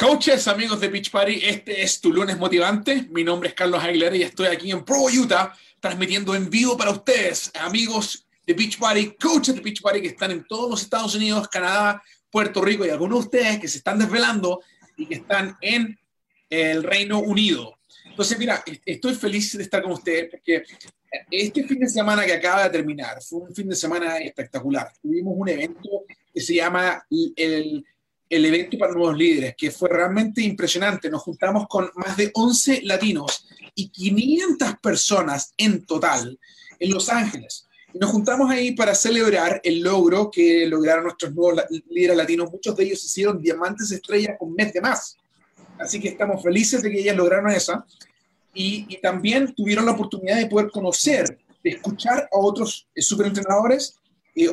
Coaches, amigos de Beach Party, este es tu lunes motivante. Mi nombre es Carlos Aguilera y estoy aquí en Pro Utah transmitiendo en vivo para ustedes, amigos de Beach Party, coaches de Beach Party que están en todos los Estados Unidos, Canadá, Puerto Rico y algunos de ustedes que se están desvelando y que están en el Reino Unido. Entonces, mira, estoy feliz de estar con ustedes porque este fin de semana que acaba de terminar fue un fin de semana espectacular. Tuvimos un evento que se llama el el evento para nuevos líderes, que fue realmente impresionante. Nos juntamos con más de 11 latinos y 500 personas en total en Los Ángeles. Y nos juntamos ahí para celebrar el logro que lograron nuestros nuevos líderes latinos. Muchos de ellos hicieron diamantes estrellas un mes de más. Así que estamos felices de que ellas lograron esa. Y, y también tuvieron la oportunidad de poder conocer, de escuchar a otros eh, superentrenadores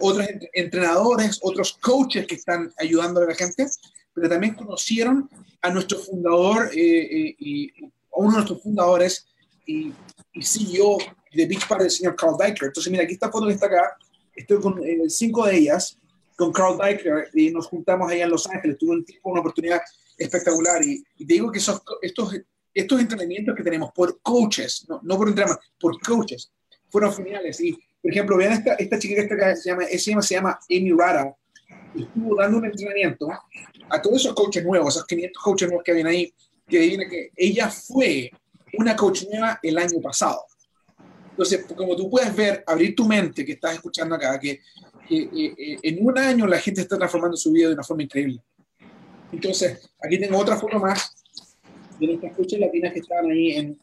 otros entrenadores, otros coaches que están ayudando a la gente, pero también conocieron a nuestro fundador, eh, eh, y, a uno de nuestros fundadores y, y CEO de Beach Party, el señor Carl Diker. Entonces, mira, aquí esta foto que está acá, estoy con eh, cinco de ellas, con Carl Diker, y nos juntamos allá en Los Ángeles. Tuve un tiempo, una oportunidad espectacular. Y, y te digo que esos, estos, estos entrenamientos que tenemos por coaches, no, no por entrenamientos, por coaches, fueron geniales. Y por ejemplo, vean esta, esta chica que está acá, se llama, llama, se llama Amy Rada, estuvo dando un entrenamiento a todos esos coaches nuevos, esos 500 coaches nuevos que vienen ahí, que viene que ella fue una coach nueva el año pasado. Entonces, como tú puedes ver, abrir tu mente que estás escuchando acá, que, que eh, eh, en un año la gente está transformando su vida de una forma increíble. Entonces, aquí tengo otra foto más de nuestras coaches latinas que estaban ahí en,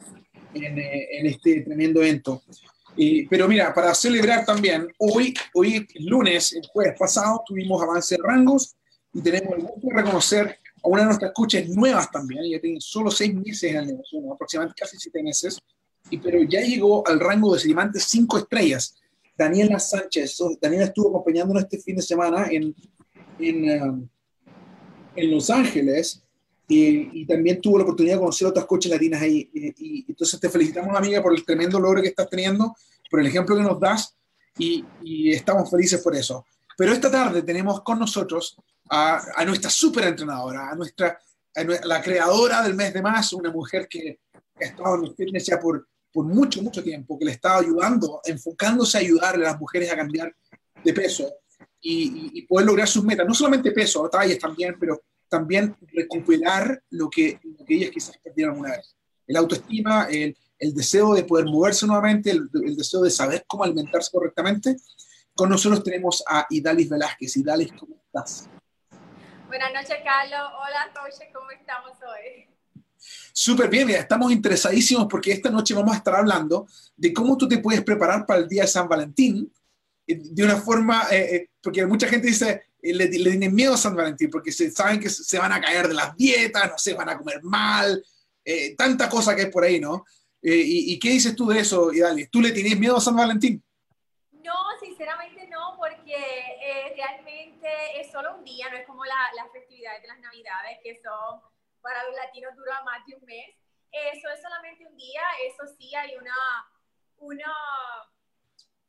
en, eh, en este tremendo evento pero mira, para celebrar también, hoy, hoy lunes, el jueves pasado, tuvimos avance de rangos y tenemos el gusto de reconocer a una de nuestras coaches nuevas también. Ella tiene solo seis meses en el negocio, aproximadamente casi siete meses, y, pero ya llegó al rango de diamantes cinco estrellas. Daniela Sánchez. Daniela estuvo acompañándonos este fin de semana en, en, um, en Los Ángeles y, también tuvo la oportunidad de conocer otras coches latinas ahí. Y, entonces te felicitamos, amiga, por el tremendo logro que estás teniendo, por el ejemplo que nos das y, estamos felices por eso. Pero esta tarde tenemos con nosotros a, nuestra super entrenadora, a nuestra la creadora del mes de más, una mujer que, ha estado en el fitness ya por, por mucho, mucho tiempo, que le está ayudando, enfocándose a ayudarle a las mujeres a cambiar de peso y, y poder lograr sus metas, no solamente peso, talles también, pero también recuperar lo que, lo que ellas quizás perdieron una vez. El autoestima, el, el deseo de poder moverse nuevamente, el, el, deseo de saber cómo alimentarse correctamente. Con nosotros tenemos a Idalis Velázquez. Idalis, ¿cómo estás? Buenas noches, Carlos. Hola, Coche, ¿cómo estamos hoy? Súper bien, estamos interesadísimos porque esta noche vamos a estar hablando de cómo tú te puedes preparar para el día de San Valentín eh, de una forma, eh, eh, porque mucha gente dice, le, le, tienen miedo a San Valentín porque se, saben que se van a caer de las dietas, no sé, van a comer mal, eh, tanta cosa que hay por ahí, ¿no? Eh, y, qué dices tú de eso, Idali? ¿Tú le tienes miedo a San Valentín? No, sinceramente no, porque eh, realmente es solo un día, no es como las la festividades de las Navidades, que son para los latinos duran más de un mes. Eso es solamente un día, eso sí hay una, una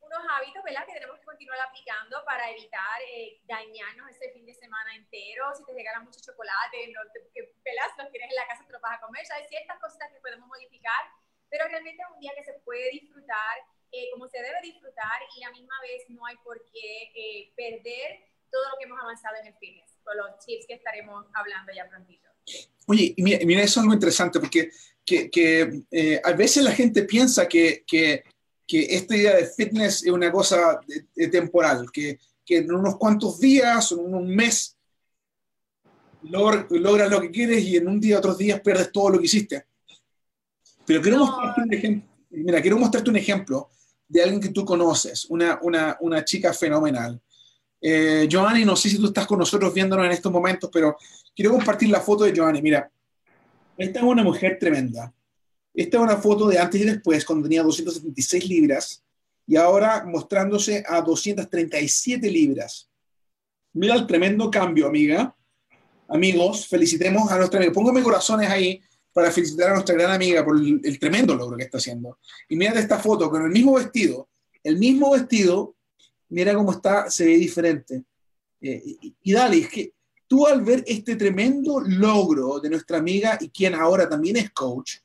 unos hábitos, ¿verdad? Que tenemos que continuar aplicando para evitar eh, dañarnos ese fin de semana entero. Si te regalan mucho chocolate, no te, que, ¿verdad? Si los tienes en la casa te lo vas a comer. hay ciertas cositas que podemos modificar, pero realmente es un día que se puede disfrutar eh, como se debe disfrutar y a la misma vez no hay por qué eh, perder todo lo que hemos avanzado en el fitness, con los tips que estaremos hablando ya prontito. Oye, mira, mira eso es algo interesante porque que, que eh, a veces la gente piensa que, que que esta idea de fitness es una cosa de, de temporal, que, que, en unos cuantos días o en un mes log, logras lo que quieres y en un día, otros días pierdes todo lo que hiciste. Pero quiero, no. mostrarte un ejemplo, mira, quiero mostrarte un ejemplo de alguien que tú conoces, una, una, una chica fenomenal. Eh, Joanny, no sé si tú estás con nosotros viéndonos en estos momentos, pero quiero compartir la foto de Joanny. Mira, esta es una mujer tremenda esta es una foto de antes y después, cuando tenía 276 libras, y ahora mostrándose a 237 libras. Mira el tremendo cambio, amiga. Amigos, felicitemos a nuestra amiga. Póngame corazones ahí para felicitar a nuestra gran amiga por el, tremendo logro que está haciendo. Y mira esta foto con el mismo vestido. El mismo vestido, mira cómo está, se ve diferente. Eh, y, y, dale, es que tú al ver este tremendo logro de nuestra amiga y quien ahora también es coach,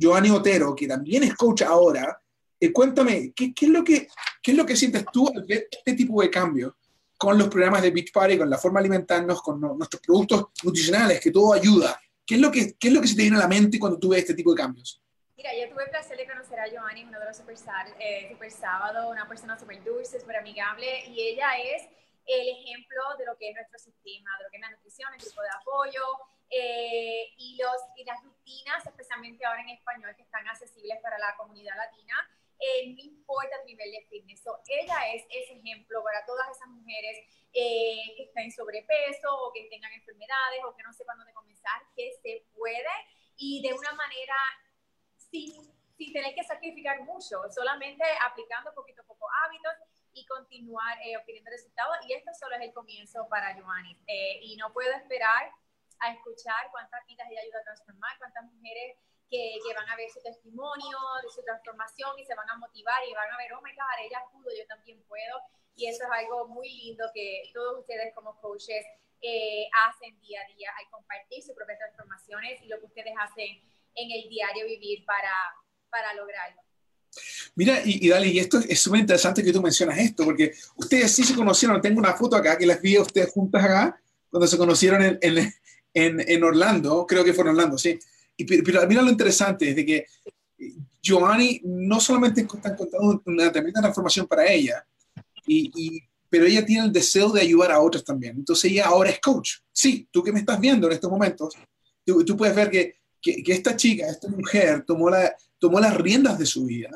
Giovanni Otero, que también es coach ahora, eh, cuéntame, ¿qué, ¿qué, es lo que, ¿qué es lo que sientes tú al ver este tipo de cambio con los programas de Beach Party, con la forma de alimentarnos, con nuestros productos nutricionales, que todo ayuda? ¿Qué es, lo que, ¿Qué es lo que se te viene a la mente cuando tú ves este tipo de cambios? Mira, yo tuve el placer de conocer a Giovanni, uno de los super, eh, super sábado, una persona súper dulce, súper amigable, y ella es el ejemplo de lo que es nuestro sistema, de lo que es la nutrición, el grupo de apoyo eh, y, los, y las rutinas, especialmente ahora en español, que están accesibles para la comunidad latina. Eh, no importa el nivel de fitness. ella es ese ejemplo para todas esas mujeres eh, que estén sobrepeso o que tengan enfermedades o que no sepan dónde comenzar, que se puede y de una manera sin, sin tener que sacrificar mucho, solamente aplicando poquito a poco hábitos y continuar eh, obteniendo resultados. Y esto solo es el comienzo para Giovanni. Eh, y no puedo esperar a escuchar cuántas vidas ella ayuda a transformar, cuántas mujeres que, que, van a ver su testimonio de su transformación y se van a motivar y van a ver, oh my God, ella pudo, yo también puedo. Y eso es algo muy lindo que todos ustedes como coaches eh, hacen día a día, al compartir sus propias transformaciones y lo que ustedes hacen en el diario vivir para, para lograrlo. Mira, y, y Dali, y esto es súper interesante que tú mencionas esto, porque ustedes sí se conocieron, tengo una foto acá que las vi a ustedes juntas acá, cuando se conocieron en, en, en, Orlando, creo que fue en Orlando, sí. Y, pero mira lo interesante, es de que Giovanni no solamente está contando una tremenda transformación para ella, y, y, pero ella tiene el deseo de ayudar a otros también. Entonces ella ahora es coach. Sí, tú que me estás viendo en estos momentos, tú, tú puedes ver que, que, que, esta chica, esta mujer, tomó la, tomó las riendas de su vida,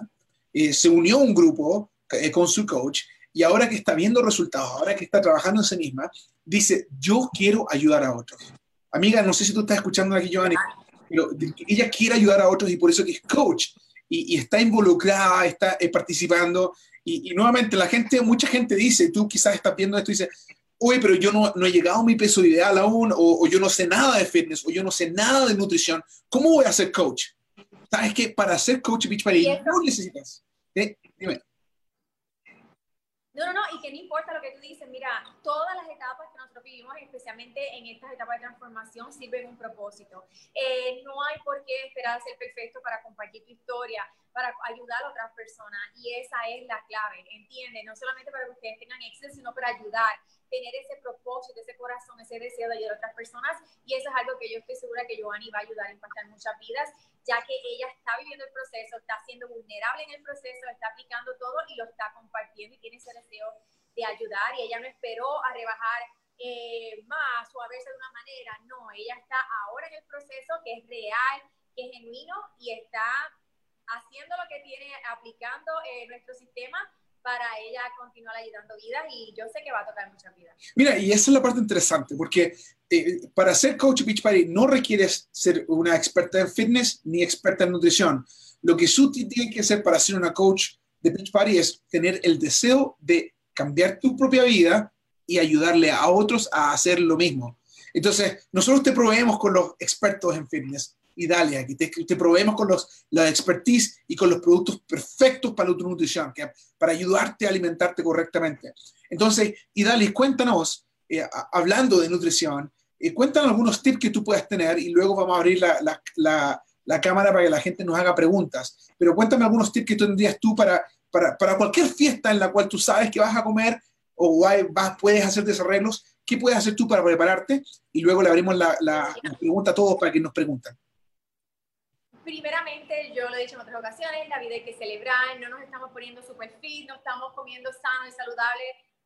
eh, se unió a un grupo eh, con su coach y ahora que está viendo resultados, ahora que está trabajando en sí misma, dice, yo quiero ayudar a otros. Amiga, no sé si tú estás escuchando aquí, Giovanni, pero ella quiere ayudar a otros y por eso que es coach y, y está involucrada, está eh, participando. Y, y, nuevamente, la gente, mucha gente dice, tú quizás estás viendo esto y dices, oye, pero yo no, no he llegado a mi peso ideal aún, o, o, yo no sé nada de fitness, o yo no sé nada de nutrición, ¿cómo voy a ser coach? ¿Sabes que para ser coach Beach Party no necesitas? ¿eh? Dime. No, no, no, y que no importa lo que tú dices, mira, todas las etapas que nosotros vivimos, especialmente en estas etapas de transformación, sirven un propósito. Eh, no hay por qué esperar ser perfecto para compartir tu historia, para ayudar a otras personas, y esa es la clave, ¿entiendes? No solamente para que ustedes tengan éxito, sino para ayudar tener ese propósito, ese corazón, ese deseo de ayudar a otras personas. Y eso es algo que yo estoy segura que Giovanni va a ayudar a impactar muchas vidas, ya que ella está viviendo el proceso, está siendo vulnerable en el proceso, está aplicando todo y lo está compartiendo y tiene ese deseo de ayudar. Y ella no esperó a rebajar eh, más o a verse de una manera. No, ella está ahora en el proceso que es real, que es genuino y está haciendo lo que tiene, aplicando eh, nuestro sistema para ella continuar ayudando vidas y yo sé que va a tocar muchas vidas. Mira, y esa es la parte interesante, porque eh, para ser coach Beach Party no requieres ser una experta en fitness ni experta en nutrición. Lo que tú tienes que hacer para ser una coach de Beach Party es tener el deseo de cambiar tu propia vida y ayudarle a otros a hacer lo mismo. Entonces, nosotros te proveemos con los expertos en fitness, y dale, aquí te, te proveemos con los, la expertise y con los productos perfectos para la nutrición, que, para ayudarte a alimentarte correctamente. Entonces, y dale, cuéntanos, eh, hablando de nutrición, eh, cuéntanos algunos tips que tú puedas tener y luego vamos a abrir la, la, la, la, cámara para que la gente nos haga preguntas. Pero cuéntame algunos tips que tendrías tú para, para, para cualquier fiesta en la cual tú sabes que vas a comer o vas, puedes hacer desarreglos. ¿Qué puedes hacer tú para prepararte? Y luego le abrimos la, la, la pregunta a todos para que nos pregunten primeramente, yo lo he dicho en otras ocasiones, la vida hay que celebrar, no nos estamos poniendo super fit, no estamos comiendo sano y saludable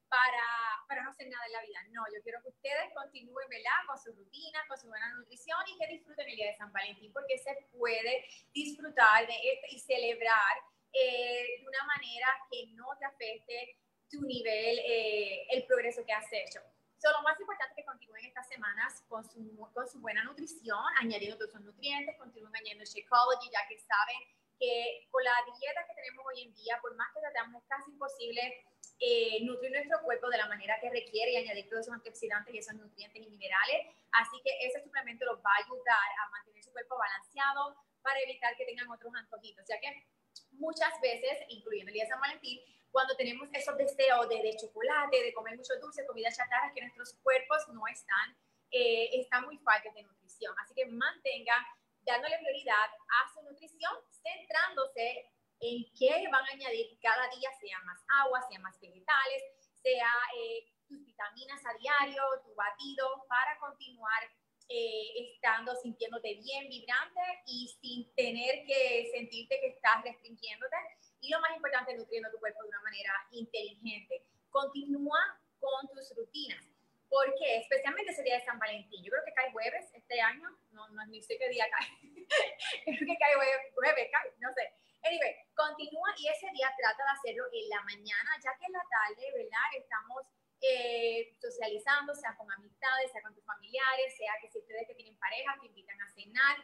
para, para no hacer nada en la vida. No, yo quiero que ustedes continúen, ¿verdad? Con su rutina, con su buena nutrición y que disfruten el día de San Valentín, porque se puede disfrutar de esto y celebrar eh, de una manera que no te afecte tu nivel, eh, el progreso que has hecho. So, lo más importante es que continúen estas semanas con su, con su buena nutrición, añadiendo todos esos nutrientes, continúen añadiendo Shakeology, ya que saben que con la dieta que tenemos hoy en día, por más que tratamos, es casi imposible eh, nutrir nuestro cuerpo de la manera que requiere y añadir todos esos antioxidantes y esos nutrientes y minerales. Así que ese suplemento los va a ayudar a mantener su cuerpo balanceado para evitar que tengan otros antojitos, ya que muchas veces, incluyendo el día de San Valentín, cuando tenemos esos deseos de, de chocolate, de comer mucho dulce, comida chatarra, que nuestros cuerpos no están eh, están muy faltas de nutrición. Así que mantengan dándole prioridad a su nutrición, centrándose en qué van a añadir cada día, sea más agua, sea más vegetales, sea eh, tus vitaminas a diario, tu batido, para continuar eh, estando, sintiéndote bien, vibrante y sin tener que sentirte que estás restringiéndote. Y lo más importante, nutriendo tu cuerpo de una manera inteligente. Continúa con tus rutinas. ¿Por qué? Especialmente ese día de San Valentín. Yo creo que cae jueves este año. No, no ni sé qué día cae. creo que cae jueves, jueves cae, no sé. Anyway, continúa y ese día trata de hacerlo en la mañana, ya que en la tarde, ¿verdad? Estamos eh, socializando, sea con amistades, sea con tus familiares, sea que si ustedes que tienen pareja te invitan a cenar.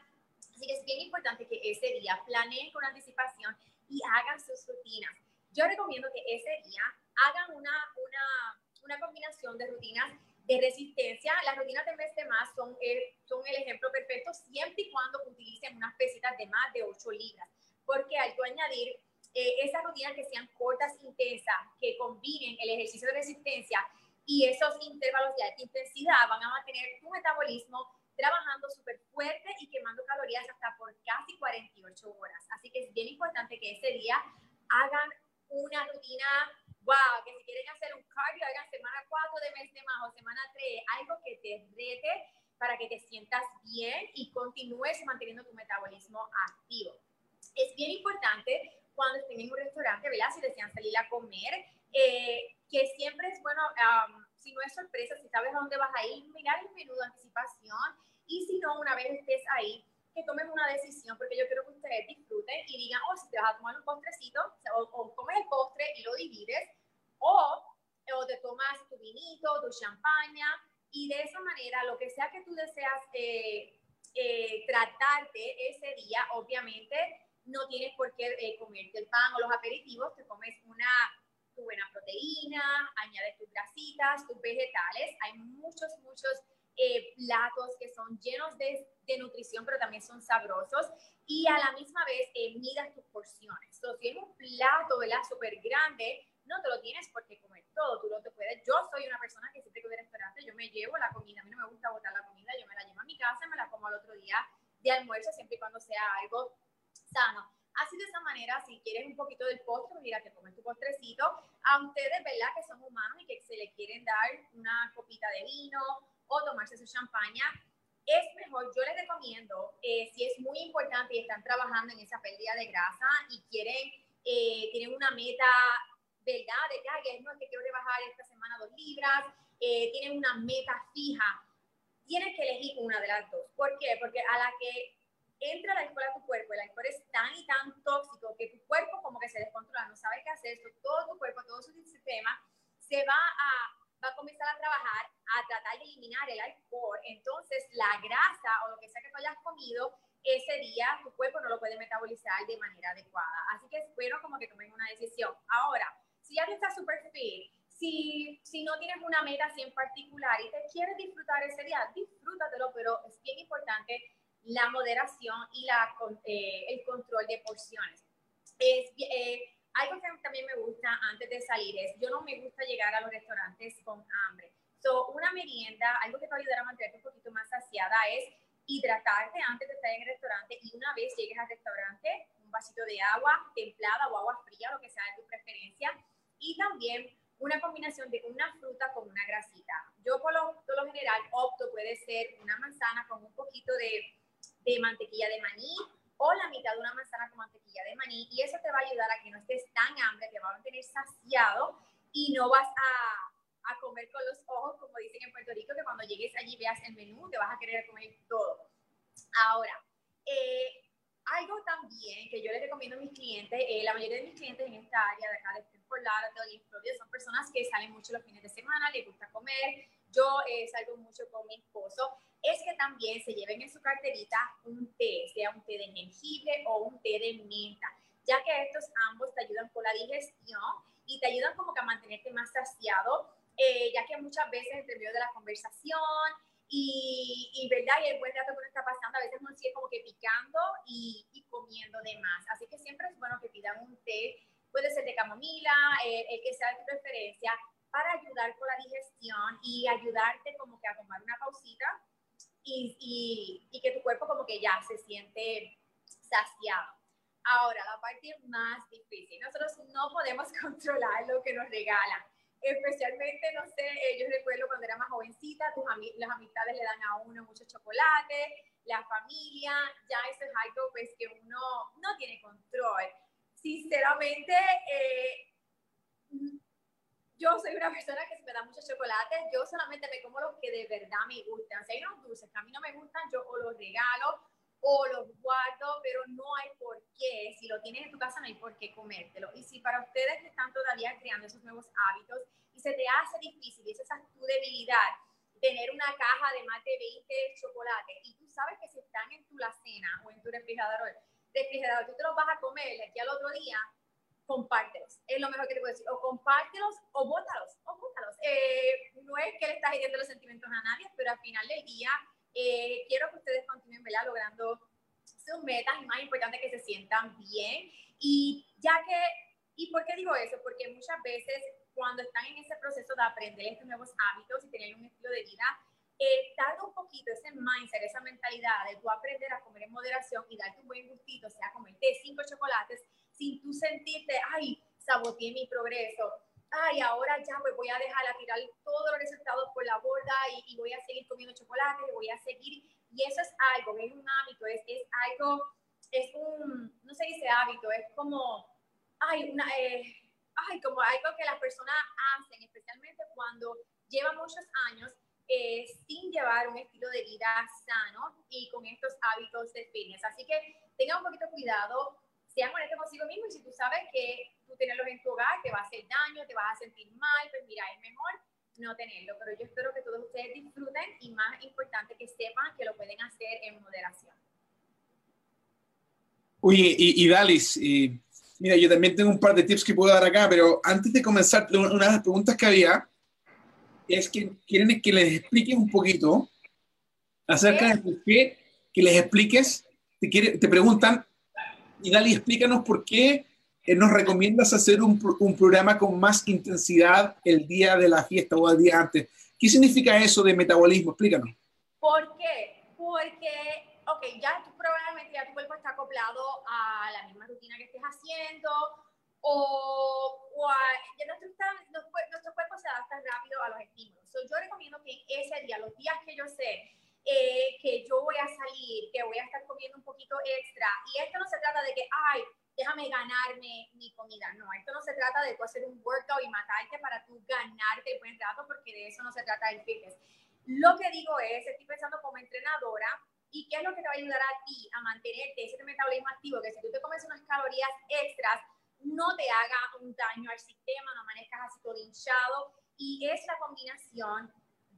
Así que es bien importante que ese día planeen con anticipación hagan sus rutinas. Yo recomiendo que ese día hagan una, una, una combinación de rutinas de resistencia. Las rutinas de mes de más son el, son el ejemplo perfecto siempre y cuando utilicen unas pesitas de más de 8 libras. Porque al tú añadir eh, esas rutinas que sean cortas, intensas, que combinen el ejercicio de resistencia y esos intervalos de alta intensidad, van a mantener tu metabolismo trabajando súper fuerte y quemando calorías hasta por casi 48 horas. Así que es bien importante que ese día hagan una rutina, wow, que si quieren hacer un cardio, hagan semana 4 de mes de más o semana 3, algo que te rete para que te sientas bien y continúes manteniendo tu metabolismo activo. Es bien importante cuando estén en un restaurante, ¿verdad? Si desean salir a comer, eh, que siempre es bueno, si no es sorpresa, si sabes a dónde vas a ir, mirar el menú de anticipación. Y si no, una vez estés ahí, que tomen una decisión, porque yo quiero que ustedes disfruten y digan, oh, si te vas a tomar un postrecito, o, comes el postre y lo divides, o, o te tomas tu vinito, tu champaña, y de esa manera, lo que sea que tú deseas eh, eh, tratarte ese día, obviamente, no tienes por qué eh, comerte el pan o los aperitivos, te comes una tu buena proteína, añades tus grasitas, tus vegetales. Hay muchos, muchos eh, platos que son llenos de, de, nutrición, pero también son sabrosos. Y a la misma vez, eh, midas tus porciones. So, si es un plato, ¿verdad? Súper grande, no te lo tienes por qué comer todo. Tú lo te puedes. Yo soy una persona que siempre que voy al restaurante, yo me llevo la comida. A mí no me gusta botar la comida, yo me la llevo a mi casa, me la como al otro día de almuerzo, siempre y cuando sea algo sano. Así de esa manera, si quieres un poquito del postre, mira, te comes tu postrecito. A ustedes, ¿verdad? Que son humanos y que se le quieren dar una copita de vino o tomarse su champaña, es mejor, yo les recomiendo, eh, si es muy importante y están trabajando en esa pérdida de grasa y quieren, eh, tienen una meta, ¿verdad? De que, no, es que quiero rebajar esta semana dos libras, eh, tienen una meta fija, tienes que elegir una de las dos. ¿Por ququé? Porque a la que entra el alcohol a tu cuerpo, el alcohol es tan y tan tóxico que tu cuerpo como que se descontrola, no sabe qué hacer, todo tu cuerpo, todo su sistema se va a, va a comenzar a trabajar a tratar de eliminar el alcohol. Entonces, la grasa o lo que sea que tú hayas comido, ese día tu cuerpo no lo puede metabolizar de manera adecuada. Así que espero como que tomen una decisión. Ahora, si ya te estás súper fit, si, si no tienes una meta así en particular y te quieres disfrutar ese día, disfrútatelo, pero es bien importante la moderación y la, eh, el control de porciones. Es, eh, algo que también me gusta antes de salir es, yo no me gusta llegar a los restaurantes con hambre. So, una merienda, algo que te va a ayudar a mantenerte un poquito más saciada es hidratarte antes de estar en el restaurante y una vez llegues al restaurante, un vasito de agua templada o agua fría, lo que sea de tu preferencia, y también una combinación de una fruta con una grasita. Yo por lo, por lo general opto, puede ser una manzana con un poquito de de mantequilla de maní o la mitad de una manzana con mantequilla de maní y eso te va a ayudar a que no estés tan hambre, te va a mantener saciado y no vas a, a comer con los ojos, como dicen en Puerto Rico, que cuando llegues allí veas el menú, te vas a querer comer todo. Ahora, eh, algo también que yo les recomiendo a mis clientes, eh, la mayoría de mis clientes en esta área de acá de Stanford de Florida, son personas que salen mucho los fines de semana, les gusta comer. Yo eh, salgo mucho con mi esposo es que también se lleven en su carterita un té, sea un té de jengibre o un té de menta, ya que estos ambos te ayudan con la digestión y te ayudan como que a mantenerte más saciado, eh, ya que muchas veces entre medio de la conversación y, y, verdad y el buen rato que uno está pasando, a veces uno sigue como que picando y, comiendo de más. Así que siempre es bueno que pidan un té, puede ser de camomila, eh, el que sea de tu preferencia, para ayudar con la digestión y ayudarte como que a tomar una pausita y, y, y que tu cuerpo como que ya se siente saciado. Ahora, la parte más difícil. Nosotros no podemos controlar lo que nos regalan. Especialmente, no sé, yo recuerdo cuando era más jovencita, tus las amistades le dan a uno mucho chocolate, la familia, ya eso es algo pues que uno no tiene control. Sinceramente, eh, yo soy una persona que se me da mucho chocolate, yo solamente me como los que de verdad me gustan. Si hay unos dulces que a mí no me gustan, yo o los regalo o los guardo, pero no hay por qué. Si lo tienes en tu casa, no hay por qué comértelo. Y si para ustedes que están todavía creando esos nuevos hábitos y se te hace difícil, y esa es tu debilidad, tener una caja de más de 20 chocolates y tú sabes que si están en tu cena o en tu refrigerador, refrigerador, tú te los vas a comer aquí al otro día, compártelos. Es lo mejor que te puedo decir. O compártelos o bótalos. O bótalos. Eh, no es que le estás hiriendo los sentimientos a nadie, pero al final del día eh, quiero que ustedes continúen ¿verdad? logrando sus metas y más importante que se sientan bien. Y ya que, ¿y por qué digo eso? Porque muchas veces cuando están en ese proceso de aprender estos nuevos hábitos y tener un estilo de vida, eh, tarda un poquito ese mindset, esa mentalidad de tú aprender a comer en moderación y darte un buen gustito, o sea, comerte cinco chocolates sin tú sentirte, ay, saboteé mi progreso, ay, ahora ya pues voy a dejar a tirar todos los resultados por la borda y, voy a seguir comiendo chocolate, voy a seguir, y eso es algo, es un hábito, es, es algo, es un, no se dice hábito, es como, ay, una, eh, ay, como algo que las personas hacen, especialmente cuando llevan muchos años eh, sin llevar un estilo de vida sano y con estos hábitos de fitness. Así que tengan un poquito cuidado, sean honestos consigo mismo y si tú sabes que tú tenerlos en tu hogar te va a hacer daño, te vas a sentir mal, pues mira, es mejor no tenerlo. Pero yo espero que todos ustedes disfruten y más importante que sepan que lo pueden hacer en moderación. Oye, y, y Dalis, y, mira, yo también tengo un par de tips que puedo dar acá, pero antes de comenzar, una de las preguntas que había es que quieren que les expliques un poquito acerca de por qué, que les expliques, te, quiere, te preguntan y Dali, explícanos por qué eh, nos recomiendas hacer un, un, programa con más intensidad el día de la fiesta o el día antes. ¿Qué significa eso de metabolismo? Explícanos. ¿Por qué? Porque, ok, ya probablemente ya tu cuerpo está acoplado a la misma rutina que estés haciendo o, o a, ya nuestro, nuestro, cuerpo se adapta rápido a los estímulos. yo recomiendo que ese día, los días que yo sé eh, que yo voy a salir, que voy a estar comiendo un poquito extra. Y esto no se trata de que, ay, déjame ganarme mi comida. No, esto no se trata de tú hacer un workout y matarte para tú ganarte el buen rato, porque de eso no se trata el fitness. Lo que digo es, estoy pensando como entrenadora, ¿y qué es lo que te va a ayudar a ti a mantenerte ese metabolismo activo? Que si tú te comes unas calorías extras, no te haga un daño al sistema, no amanezcas así todo hinchado. Y es la combinación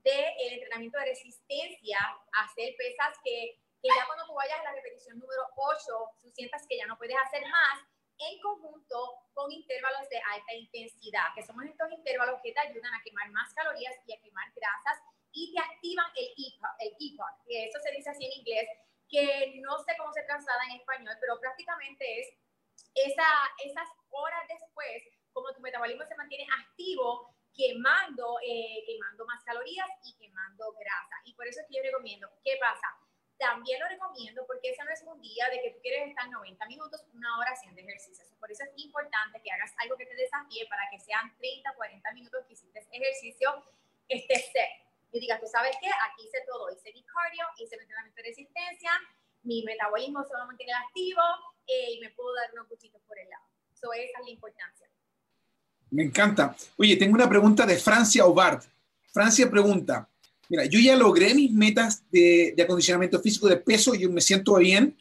del entrenamiento de resistencia, hacer pesas que, que ya cuando tú vayas a la repetición número 8, tú sientas que ya no puedes hacer más, en conjunto con intervalos de alta intensidad, que somos estos intervalos que te ayudan a quemar más calorías y a quemar grasas y te activan el EPOC, el EPOC que eso se dice así en inglés, que no sé cómo se traslada en español, pero prácticamente es esa, esas horas después, como tu metabolismo se mantiene activo, quemando, eh, quemando más calorías y quemando grasa. Y por eso es que yo recomiendo, ¿qué pasa? También lo recomiendo porque ese no es un día de que tú quieres estar 90 minutos, una hora haciendo ejercicios. Por eso es importante que hagas algo que te desafíe para que sean 30, 40 minutos que hiciste ejercicio, esté set. Y digas, tú sabes qué, aquí hice todo, hice mi cardio, hice mi entrenamiento de resistencia, mi metabolismo se va a mantener activo eh, y me puedo dar unos cuchitos por el lado. So, esa es la importancia. Me encanta. Oye, tengo una pregunta de Francia Obart. Francia pregunta, mira, yo ya logré mis metas de, acondicionamiento físico de peso, yo me siento bien.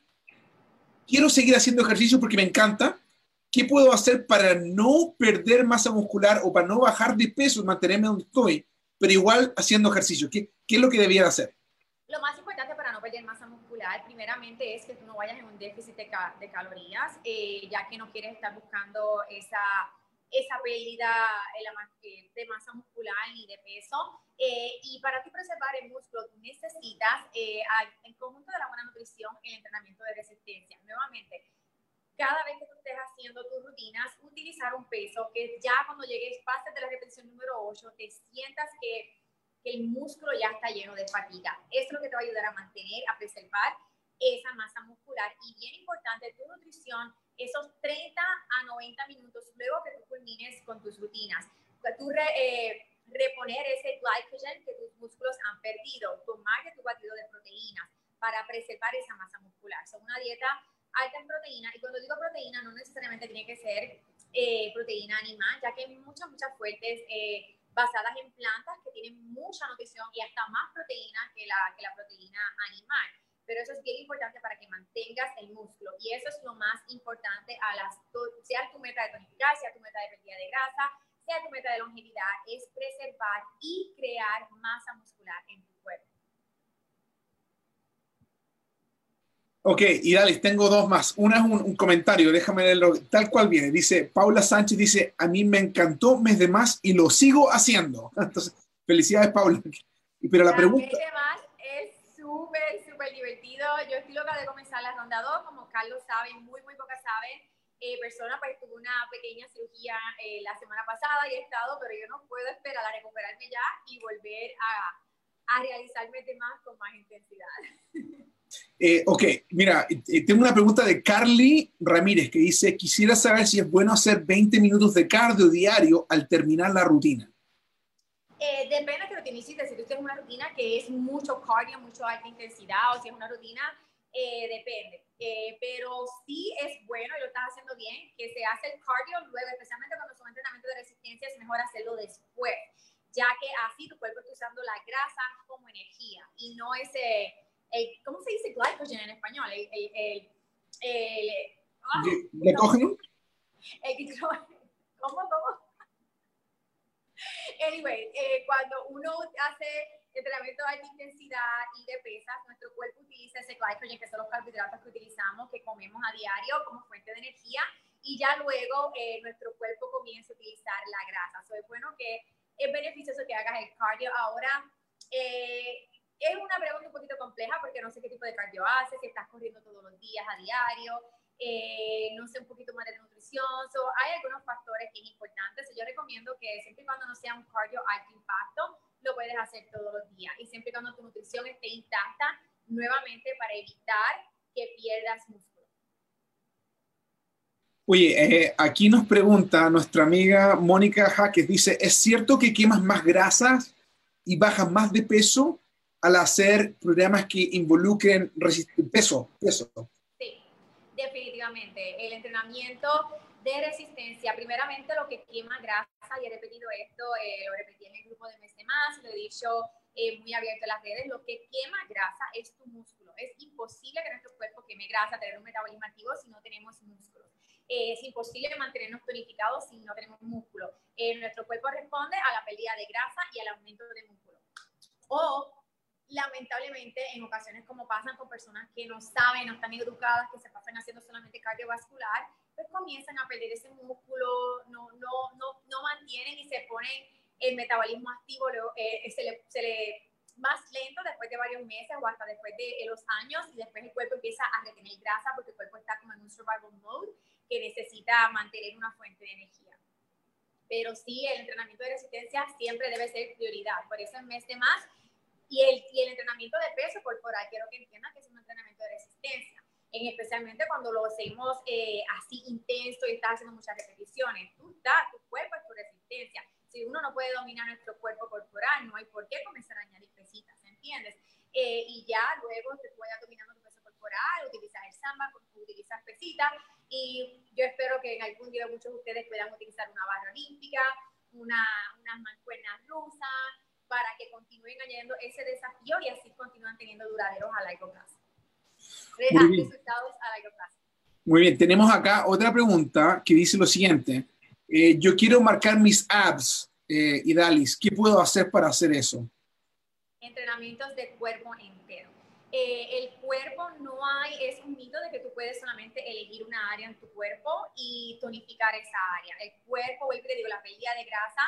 Quiero seguir haciendo ejercicio porque me encanta. ¿Qué puedo hacer para no perder masa muscular o para no bajar de peso y mantenerme donde estoy, pero igual haciendo ejercicio? ¿Qué, es lo que debía hacer? Lo más importante para no perder masa muscular, primeramente, es que tú no vayas en un déficit de, de calorías, eh, ya que no quieres estar buscando esa esa pérdida de masa muscular y de peso. Eh, y para ti preservar el músculo, tú necesitas, eh, en conjunto de la buena nutrición, el entrenamiento de resistencia. Nuevamente, cada vez que tú estés haciendo tus rutinas, utilizar un peso que ya cuando llegues, pases de la repetición número 8, te sientas que, que el músculo ya está lleno de fatiga. Eso es lo que te va a ayudar a mantener, a preservar esa masa muscular. Y bien importante, tu nutrición, esos 30 a 90 minutos luego que tú culmines con tus rutinas. Tú eh, reponer ese glycogen que tus músculos han perdido, tomar de tu batido de proteínas para preservar esa masa muscular. Son una dieta alta en proteína, y cuando digo proteína no necesariamente tiene que ser eh, proteína animal, ya que hay muchas, muchas fuentes eh, basadas en plantas que tienen mucha nutrición y hasta más proteína que la, que la proteína animal. Pero eso es bien importante para que mantengas el músculo y eso es lo más importante a las, sea tu meta de tonificar, sea tu meta de pérdida de grasa, sea tu meta de longevidad, es preservar y crear masa muscular en tu cuerpo. Ok, y dale, tengo dos más. Una es un, comentario, déjame leerlo tal cual viene. Dice, Paula Sánchez dice, a mí me encantó mes de más y lo sigo haciendo. Entonces, felicidades, Paula. Pero la, pregunta... Mes de más súper, divertido. Yo estoy loca de comenzar la ronda 2, como Carlos sabe, muy, muy pocas saben. Eh, persona, pues una pequeña cirugía eh, la semana pasada y he estado, pero yo no puedo esperar a recuperarme ya y volver a, a realizarme temas con más intensidad. Eh, ok, mira, eh, tengo una pregunta de Carly Ramírez que dice, quisiera saber si es bueno hacer 20 minutos de cardio diario al terminar la rutina. Eh, depende de que si tú tienes una rutina que es mucho cardio, mucho alta intensidad, o si es una rutina, depende. pero sí es bueno, y lo estás haciendo bien, que se hace el cardio luego, especialmente cuando son entrenamientos de resistencia, es mejor hacerlo después, ya que así tu cuerpo está usando la grasa como energía y no ese ¿cómo se dice glycogen en español? El, el, el, ah, ¿Glicógeno? ¿Cómo, cómo? Anyway, eh, cuando uno hace entrenamiento de alta intensidad y de pesas, nuestro cuerpo utiliza ese glycogen, que son los carbohidratos que utilizamos, que comemos a diario como fuente de energía, y ya luego eh, nuestro cuerpo comienza a utilizar la grasa. So, es bueno que es beneficioso que hagas el cardio. Ahora, eh, es una pregunta un poquito compleja porque no sé qué tipo de cardio haces, si estás corriendo todos los días a diario, eh, no sé un poquito más de nutrición. Hay algunos factores que es importantes. yo recomiendo que siempre y cuando no sea un cardio alto impacto, lo puedes hacer todos los días. Y siempre y cuando tu nutrición esté intacta, nuevamente para evitar que pierdas músculo. Oye, eh, aquí nos pregunta nuestra amiga Mónica Jaques, dice, ¿es cierto que quemas más grasas y bajas más de peso al hacer programas que involucren peso, peso. Definitivamente. El entrenamiento de resistencia, primeramente lo que quema grasa, y he repetido esto, eh, lo repetí en el grupo de Mes de Más, lo he dicho eh, muy abierto en las redes, lo que quema grasa es tu músculo. Es imposible que nuestro cuerpo queme grasa, tener un metabolismo activo si no tenemos músculos. Eh, es imposible mantenernos tonificados si no tenemos músculo. nuestro cuerpo responde a la pérdida de grasa y al aumento de músculo. O lamentablemente en ocasiones como pasan con personas que no saben, no están educadas, que se pasan haciendo solamente cardiovascular, pues comienzan a perder ese músculo, no, no, no, no mantienen y se ponen el metabolismo activo, eh, se, le, se le más lento después de varios meses o hasta después de los años y después el cuerpo empieza a retener grasa porque el cuerpo está como en un survival mode que necesita mantener una fuente de energía. Pero sí, el entrenamiento de resistencia siempre debe ser prioridad. Por eso en mes de más y el, y el entrenamiento de peso corporal, quiero que entiendan que es un entrenamiento de resistencia, en especialmente cuando lo hacemos eh, así intenso y estás haciendo muchas repeticiones. Tú estás, tu cuerpo es tu resistencia. Si uno no puede dominar nuestro cuerpo corporal, no hay por qué comenzar a añadir pesitas, ¿entiendes? Eh, y ya luego te vayas dominando tu peso corporal, utilizas el samba, utilizas pesitas, y yo espero que en algún día muchos de ustedes puedan utilizar una barra olímpica, una, unas mancuernas rusas, para que continúen añadiendo ese desafío y así continúan teniendo duraderos a largo plazo. Resultados a largo plazo. Muy bien, tenemos acá otra pregunta que dice lo siguiente. Eh, yo quiero marcar mis abs, eh, Idalis. ¿Qué puedo hacer para hacer eso? Entrenamientos de cuerpo entero. Eh, el cuerpo no hay, es un mito de que tú puedes solamente elegir una área en tu cuerpo y tonificar esa área. El cuerpo, vuelvo te digo, la pérdida de grasa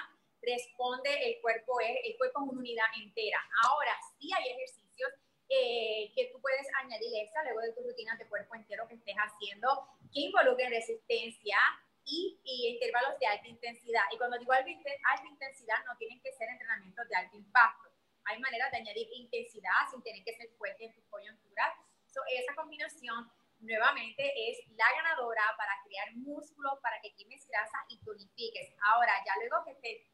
responde el cuerpo es, el cuerpo es una unidad entera. Ahora, sí hay ejercicios eh, que tú puedes añadir extra luego de tu rutina de cuerpo entero que estés haciendo, que involucren resistencia y, y, intervalos de alta intensidad. Y cuando digo alta intensidad, no tienen que ser entrenamientos de alto impacto. Hay maneras de añadir intensidad sin tener que ser fuerte en tus coyunturas. So, esa combinación nuevamente es la ganadora para crear músculo, para que quemes grasa y tonifiques. Ahora, ya luego que te,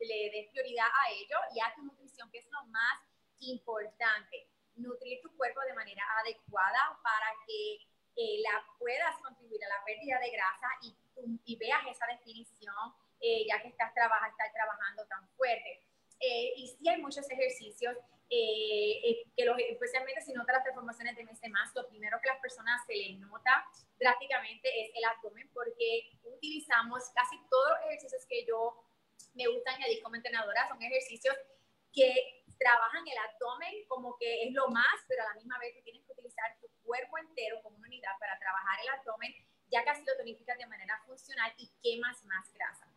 le des prioridad a ello y a tu nutrición, que es lo más importante, nutrir tu cuerpo de manera adecuada para que eh, la puedas contribuir a la pérdida de grasa y, y veas esa definición, eh, ya que estás, estás trabajando tan fuerte. Eh, y sí hay muchos ejercicios eh, eh, que los, especialmente si nota las transformaciones de mes más, lo primero que a las personas se les nota drásticamente es el abdomen, porque utilizamos casi todos los ejercicios que yo me gusta añadir como entrenadora, son ejercicios que trabajan el abdomen como que es lo más, pero a la misma vez que tienes que utilizar tu cuerpo entero como una unidad para trabajar el abdomen, ya casi lo tonificas de manera funcional y quemas más grasa.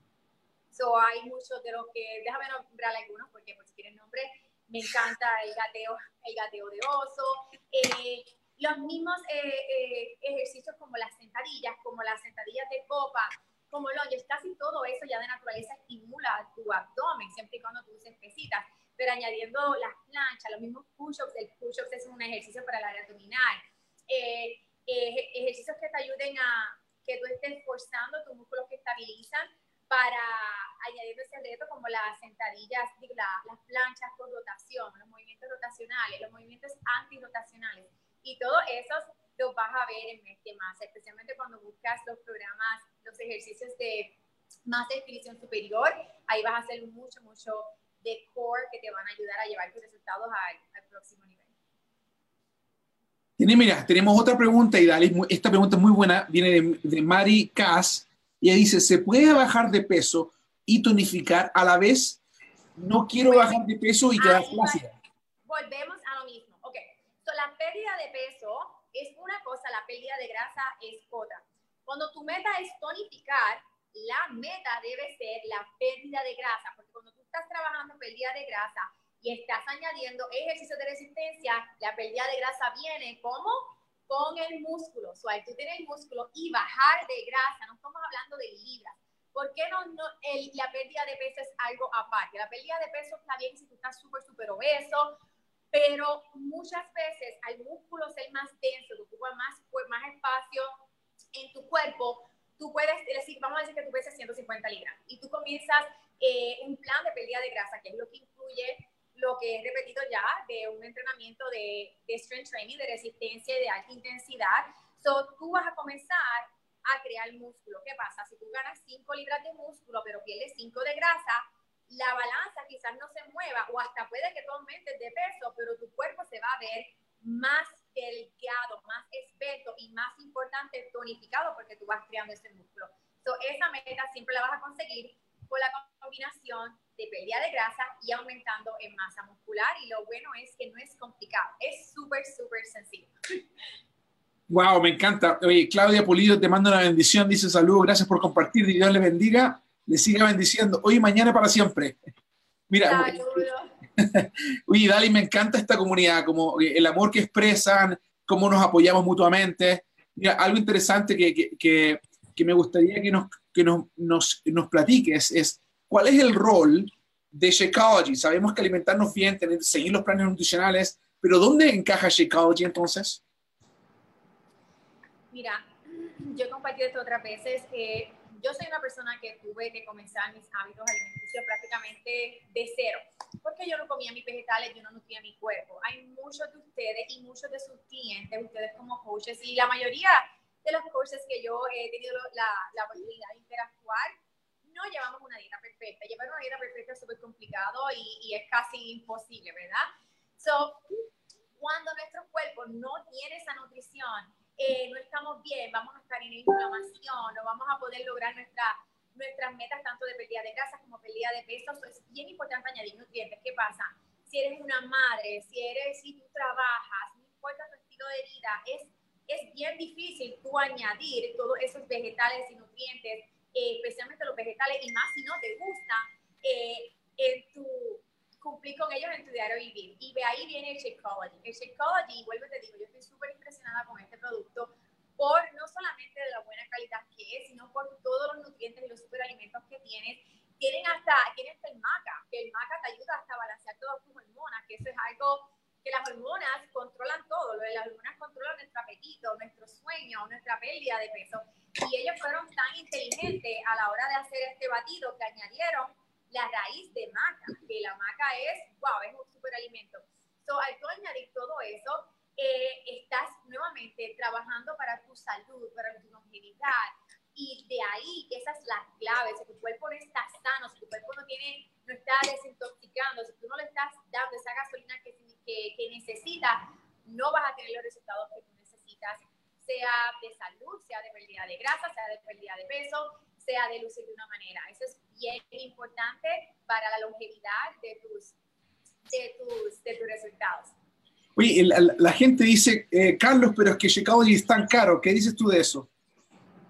So, hay muchos de los que, déjame nombrar algunos porque por si quieren nombre, me encanta el gateo, el gateo de oso, eh, los mismos eh, eh, ejercicios como las sentadillas, como las sentadillas de copa, como lunges, casi todo eso ya de naturaleza estimula tu abdomen, siempre y cuando tú uses pesitas, pero añadiendo las planchas, los mismos push-ups, el push-ups es un ejercicio para el área abdominal, ejercicios que te ayuden a que tú estés forzando tus músculos que estabilizan, para añadir ese reto como las sentadillas, las planchas con rotación, los movimientos rotacionales, los movimientos antirrotacionales. Y todos esos los vas a ver en este más, especialmente cuando buscas los programas, los ejercicios de más definición superior. Ahí vas a hacer mucho, mucho de core que te van a ayudar a llevar tus resultados al, próximo nivel. mira, tenemos otra pregunta, y esta pregunta es muy buena, viene de, de Mari Kass y ella dice, ¿se puede bajar de peso y tonificar a la vez? No quiero bajar de peso y quedar flácida. Volvemos a lo mismo. Ok, so, la pérdida de peso es una cosa, la pérdida de grasa es otra. Cuando tu meta es tonificar, la meta debe ser la pérdida de grasa, porque cuando tú estás trabajando pérdida de grasa y estás añadiendo ejercicios de resistencia, la pérdida de grasa viene como con el músculo. Tienes el músculo y bajar de grasa, no estamos hablando de libras. ¿Por qué no, no el, la pérdida de peso es algo aparte? La pérdida de peso está bien si tú estás súper, súper obeso, pero muchas veces al músculo ser más denso, que ocupa más, más espacio en tu cuerpo, tú puedes decir, vamos a decir que tú pesas 150 libras y tú comienzas eh, un plan de pérdida de grasa, que es lo que incluye lo que he repetido ya de un entrenamiento de, de strength training, de resistencia y de alta intensidad. So, tú vas a comenzar a crear músculo. ¿Qué pasa? Si tú ganas 5 libras de músculo, pero pierdes 5 de grasa, la balanza quizás no se mueva o hasta puede que tú aumentes de peso, pero tu cuerpo se va a ver más delgado, más espeso y más importante, tonificado porque tú vas creando ese músculo. So, esa meta siempre la vas a conseguir con la combinación de pérdida de grasa y aumentando en masa muscular. Y lo bueno es que no es complicado, es súper, súper sencillo. Wow, me encanta. Oye, Claudia Pulido te manda una bendición, dice saludos, gracias por compartir, Dios le bendiga, le siga bendiciendo hoy y mañana para siempre. Mira, oye, Dali, me encanta esta comunidad, como el amor que expresan, cómo nos apoyamos mutuamente. Mira, algo interesante que, que, que, me gustaría que nos, que nos, nos, nos platiques es ¿Cuál es el rol de Shakeology? Sabemos que alimentarnos bien, tener, seguir los planes nutricionales, pero ¿dónde encaja Shakeology entonces? Mira, yo he compartido esto otras veces. que yo soy una persona que tuve que comenzar mis hábitos alimenticios prácticamente de cero, porque yo no comía mis vegetales, yo no nutría mi cuerpo. Hay muchos de ustedes y muchos de sus clientes, ustedes como coaches, y la mayoría de los coaches que yo he tenido la, la oportunidad de interactuar, no llevamos una dieta perfecta. Llevar una dieta perfecta es súper complicado y, es casi imposible, ¿verdad? So, cuando nuestro cuerpo no tiene esa nutrición, eh, no estamos bien, vamos a estar en inflamación, no vamos a poder lograr nuestra, nuestras metas tanto de pérdida de grasa como pérdida de peso. es bien importante añadir nutrientes. ¿Qué pasa? Si eres una madre, si eres, si tú trabajas, no importa tu estilo de vida, es, es bien difícil tú añadir todos esos vegetales y nutrientes eh, especialmente los vegetales, y más si no te gustan, eh, en tu, cumplir con ellos en tu diario vivir. Y de ahí viene el Shakeology. El Shakeology, vuelvo y te digo, yo estoy súper impresionada con este producto por no solamente de la buena calidad que es, sino por todos los nutrientes y los superalimentos que tienes. Tienen hasta, tienen hasta el maca, que el maca te ayuda hasta a balancear todas tus hormonas, que eso es algo que las hormonas controlan todo, lo de las hormonas controlan nuestro apetito, nuestro sueño, nuestra pérdida de peso. Y ellos fueron tan inteligentes a la hora de hacer este batido que añadieron la raíz de maca, que la maca es, wow, es un superalimento. So, al tú añadir todo eso, eh, estás nuevamente trabajando para tu salud, para tu longevidad. Y de ahí, esa es la clave. Si tu cuerpo no está sano, si tu cuerpo no, tiene, no está desintoxicando, si tú no le estás dando esa gasolina que que, que necesita, no vas a tener los resultados que tú necesitas, sea de salud, sea de pérdida de grasa, sea de pérdida de peso, sea de lucir de una manera. Eso es bien importante para la longevidad de tus, de tus, de tus resultados. Oye, la, la gente dice, eh, Carlos, pero es que Shakeology es tan caro. ¿Qué dices tú de eso?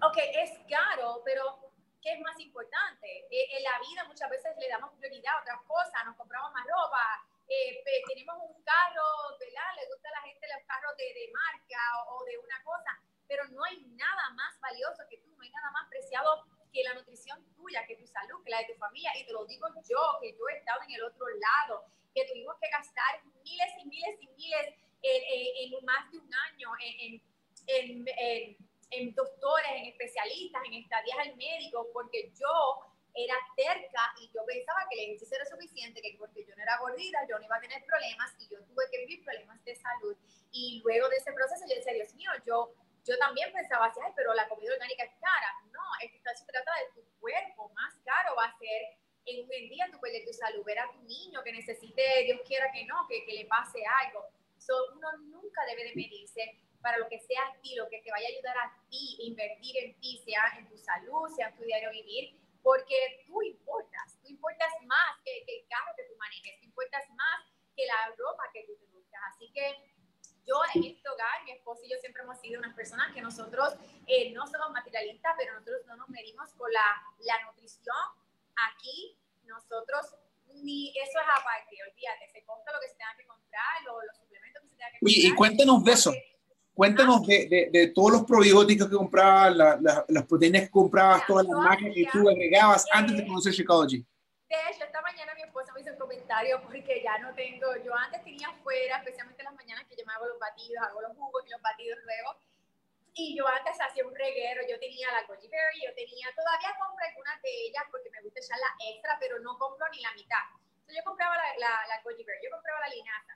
Ok, es caro, pero ¿qué es más importante? Eh, en la vida muchas veces le damos prioridad a otras cosas, nos compramos más ropa, eh, tenemos un carro, ¿verdad? Le gusta a la gente los carros de, de marca o, o, de una cosa, pero no hay nada más valioso que tú, no hay nada más preciado que la nutrición tuya, que tu salud, que la de tu familia. Y te lo digo yo, que yo he estado en el otro lado, que tuvimos que gastar miles y miles y miles en, en más de un año en, en, en, doctores, en especialistas, en estadías al médico, porque yo era terca y yo pensaba que el ejercicio era suficiente, que porque era gordita, yo no iba a tener problemas y yo tuve que vivir problemas de salud. Y luego de ese proceso yo decía, Dios mío, yo yo también pensaba así, pero la comida orgánica es cara. No, esto se trata de tu cuerpo, más caro va a ser en un día tu perder tu salud, ver a tu niño que necesite, Dios quiera que no, que, que le pase algo. So, uno nunca debe de medirse para lo que sea a ti, lo que te vaya a ayudar a ti, invertir en ti, sea en tu salud, sea en tu diario vivir, porque tú importas, tú importas más que, que el carro que tú manejes, tú importas más que la ropa que tú te buscas. Así que yo en este hogar, mi esposo y yo siempre hemos sido unas personas que nosotros eh, no somos materialistas, pero nosotros no nos medimos con la, la nutrición. Aquí nosotros, ni eso es aparte, olvídate, se compra lo que se tenga que comprar, los, los suplementos que se tenga que comprar. Y, y cuéntanos de eso. Cuéntanos de, de, de, todos los probióticos que comprabas, la, la, las proteínas que comprabas, todas las máquinas que tú agregabas antes de conocer Shakeology. De hecho, esta mañana mi esposa me hizo un comentario porque ya no tengo, yo antes tenía afuera, especialmente las mañanas que yo me hago los batidos, hago los jugos y los batidos luego, y yo antes hacía un reguero, yo tenía la goji berry, yo tenía, todavía compro algunas de ellas porque me gusta echarla extra, pero no compro ni la mitad. Entonces yo compraba la, la, la goji berry, yo compraba la linaza,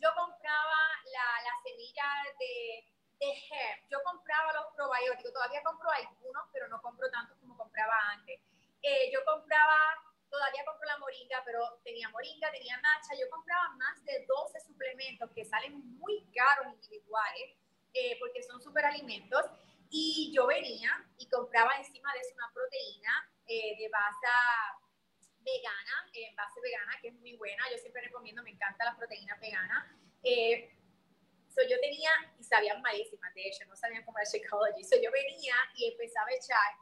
yo compraba la, la semilla de, de hemp, yo compraba los probióticos, todavía compro algunos, pero no compro tantos como compraba antes. Eh, yo compraba todavía compro la moringa, pero tenía moringa, tenía nacha, yo compraba más de 12 suplementos que salen muy caros individuales, eh, porque son superalimentos, y yo venía y compraba encima de eso una proteína eh, de base vegana, en base vegana, que es muy buena, yo siempre recomiendo, me encantan las proteínas veganas. Eh, so yo tenía, y sabían malísimas, de hecho, no sabían cómo era Shakeology, so yo venía y empezaba a echar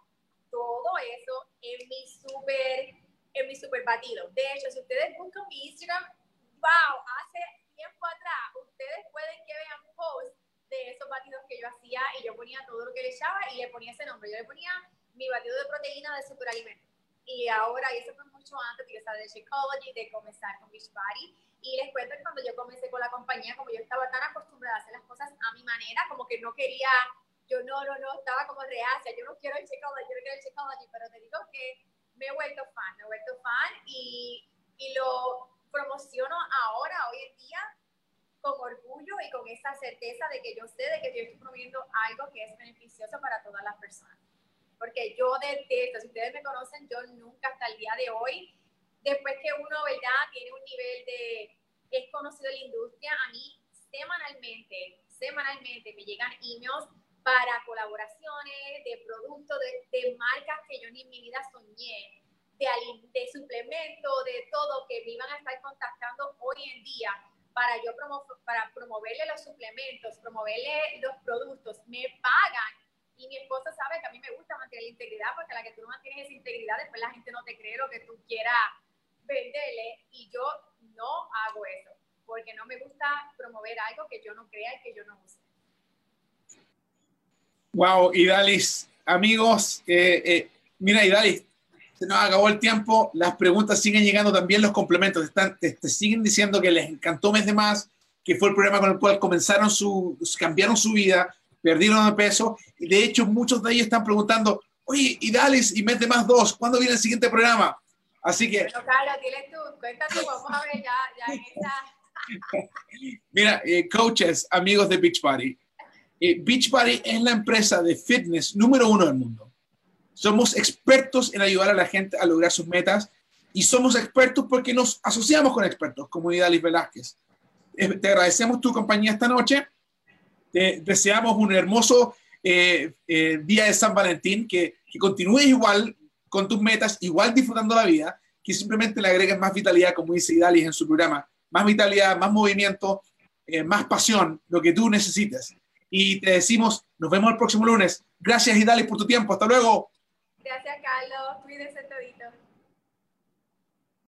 todo eso en mi super en mi super batido. De hecho, si ustedes buscan mi Instagram, wow, hace tiempo atrás, ustedes pueden que vean post de esos batidos que yo hacía y yo ponía todo lo que le echaba y le ponía ese nombre. Yo le ponía mi batido de proteína de superalimento. Y ahora, y eso fue mucho antes de que de Shakeology, de comenzar con Beachbody. Y les cuento que cuando yo comencé con la compañía, como yo estaba tan acostumbrada a hacer las cosas a mi manera, como que no quería, yo no, no, no, estaba como reacia, yo no quiero el Shakeology, yo no quiero el Shakeology, pero te digo que me he vuelto fan, me he vuelto fan y, y lo promociono ahora, hoy en día, con orgullo y con esa certeza de que yo sé de que yo estoy promoviendo algo que es beneficioso para todas las personas. Porque yo detesto, si ustedes me conocen, yo nunca hasta el día de hoy, después que uno, ¿verdad?, tiene un nivel de, es conocido en la industria, a mí semanalmente, semanalmente me llegan emails para colaboraciones de productos, de, marcas que yo ni en mi vida soñé, de, de suplementos, de todo, que me iban a estar contactando hoy en día para yo promo, para promoverle los suplementos, promoverle los productos, me pagan. Y mi esposa sabe que a mí me gusta mantener la integridad, porque la que tú no mantienes esa integridad, después la gente no te cree lo que tú quieras venderle. Y yo no hago eso, porque no me gusta promover algo que yo no crea y que yo no use. Wow, Idalis, amigos, eh, eh, mira, Idalis, se nos acabó el tiempo, las preguntas siguen llegando también, los complementos, están, te, te, siguen diciendo que les encantó Mes de Más, que fue el programa con el cual comenzaron su, cambiaron su vida, perdieron de peso y de hecho muchos de ellos están preguntando, oye, y Dalis y Mete Más Dos, ¿cuándo viene el siguiente programa? Así que... Carlos, dile tú, vamos a ver ya, ya en esa... Mira, eh, coaches, amigos de Beach Party, eh, Beach Party es la empresa de fitness número uno del mundo. Somos expertos en ayudar a la gente a lograr sus metas y somos expertos porque nos asociamos con expertos, como Idalis Velázquez. Eh, te agradecemos tu compañía esta noche. Te deseamos un hermoso eh, eh, día de San Valentín, que, que continúes igual con tus metas, igual disfrutando la vida, que simplemente le agregues más vitalidad, como dice Idalis en su programa, más vitalidad, más movimiento, más pasión, lo que tú necesites. Y te decimos, nos vemos el próximo lunes. Gracias, Idalis, por tu tiempo. Hasta luego. Gracias, Carlos. Cuídense todito.